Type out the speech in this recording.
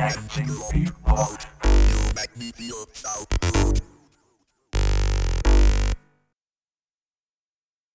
connecting people. You make me feel so.